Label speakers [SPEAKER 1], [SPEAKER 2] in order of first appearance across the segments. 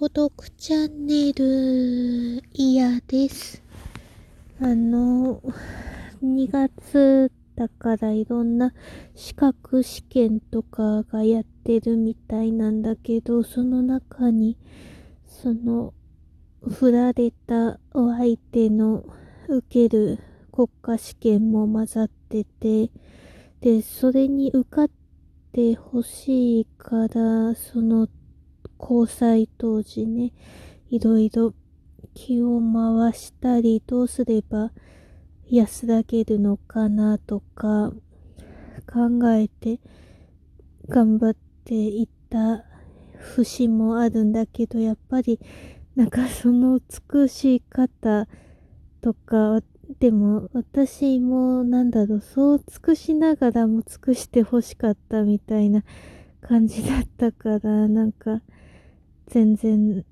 [SPEAKER 1] 孤独チャンネル、嫌です。あの、2月だからいろんな資格試験とかがやってるみたいなんだけど、その中に、その、振られたお相手の受ける国家試験も混ざってて、で、それに受かってほしいから、その交際当時ね、いろいろ気を回したり、どうすれば安らげるのかなとか考えて頑張っていった節もあるんだけど、やっぱりなんかその美しい方とか、でも私もなんだろう、そう尽くしながらも尽くして欲しかったみたいな感じだったから、なんか全然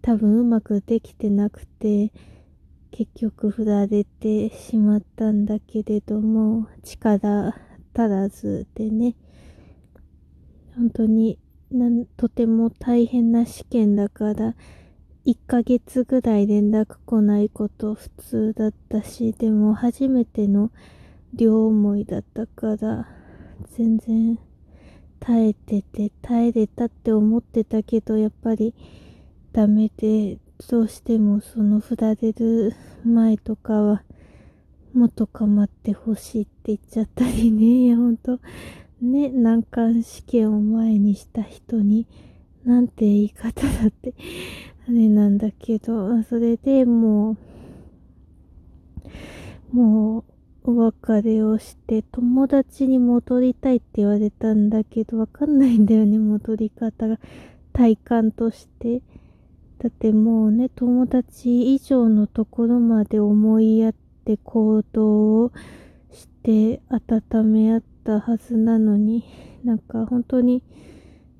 [SPEAKER 1] 多分うまくできてなくて、結局振られてしまったんだけれども、力足らずでね、本当になんとても大変な試験だから、1ヶ月ぐらい連絡来ないこと普通だったし、でも初めての両思いだったから、全然耐えてて、耐えれたって思ってたけど、やっぱりダメで、どうしてもその振られる前とかは、もっと構ってほしいって言っちゃったりね、いやほんと、ね、難関試験を前にした人に、なんて言い方だって、あれなんだけど、それでもう、もう、お別れをして、友達に戻りたいって言われたんだけど、わかんないんだよね、戻り方が。体感として。だってもうね、友達以上のところまで思いやって行動をして温め合ったはずなのに、なんか本当に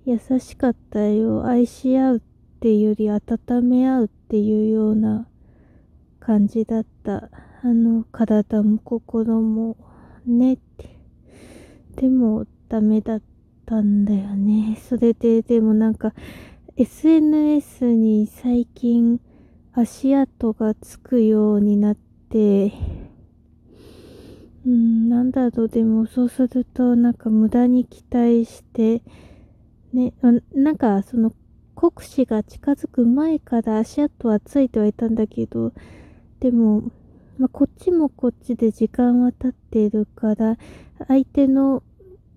[SPEAKER 1] 優しかったよ。愛し合うっていうより温め合うっていうような感じだった。あの、体も心もねって。でも、ダメだったんだよね。それで、でもなんか、SNS に最近足跡がつくようになって、うん、なんだろう、でもそうするとなんか無駄に期待して、ね、なんかその国士が近づく前から足跡はついてはいたんだけど、でもまあ、こっちもこっちで時間は経っているから、相手の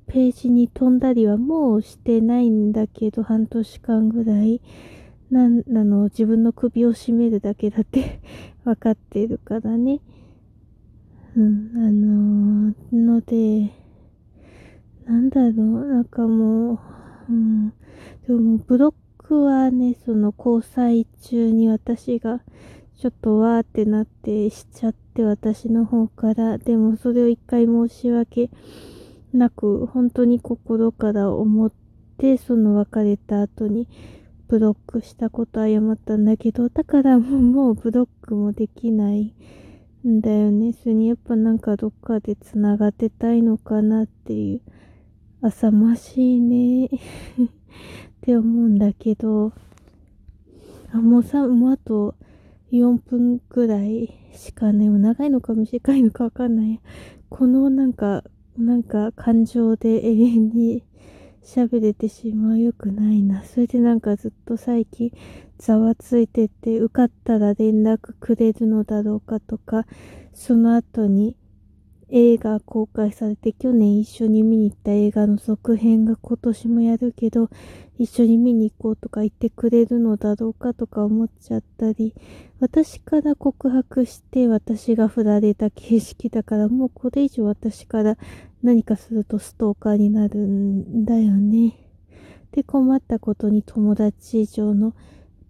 [SPEAKER 1] ページに飛んだりはもうしてないんだけど、半年間ぐらい。なん、なの、自分の首を絞めるだけだって 分かっているからね。うん、あのー、ので、なんだろう、なんかもう、うん、でもブロックはね、その交際中に私がちょっとわーってなってしちゃって私の方から、でもそれを一回申し訳なく、本当に心から思って、その別れた後にブロックしたこと謝ったんだけど、だからもうブロックもできないんだよね。それにやっぱなんかどっかで繋がってたいのかなっていう、浅ましいね。って思うんだけど、あ、もうさ、もうあと、4分くらいしかね、長いのか短いのかわかんない。このなんか、なんか感情で永遠に喋れてしまうよくないな。それでなんかずっと最近ざわついてて、受かったら連絡くれるのだろうかとか、その後に映画公開されて去年一緒に見に行った映画の続編が今年もやるけど一緒に見に行こうとか言ってくれるのだろうかとか思っちゃったり私から告白して私が振られた形式だからもうこれ以上私から何かするとストーカーになるんだよね。で困ったことに友達以上の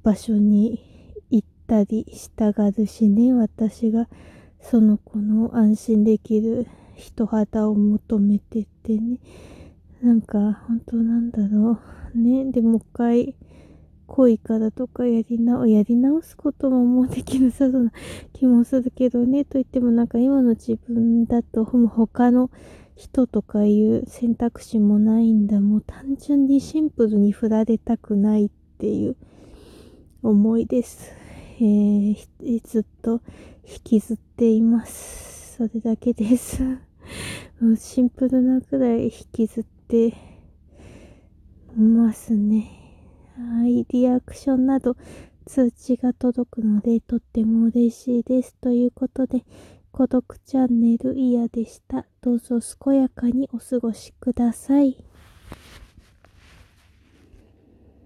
[SPEAKER 1] 場所に行ったりしたがるしね私が。その子の安心できる人肌を求めててね。なんか、本当なんだろう。ね。でもう一回、恋からとかやり直、やり直すことももうできなさそうな気もするけどね。と言ってもなんか今の自分だと、他の人とかいう選択肢もないんだ。もう単純にシンプルに振られたくないっていう思いです。えー、ずっと引きずっています。それだけです。シンプルなくらい引きずってますね。はい、リアクションなど通知が届くのでとっても嬉しいです。ということで、孤独チャンネルイヤでした。どうぞ健やかにお過ごしください。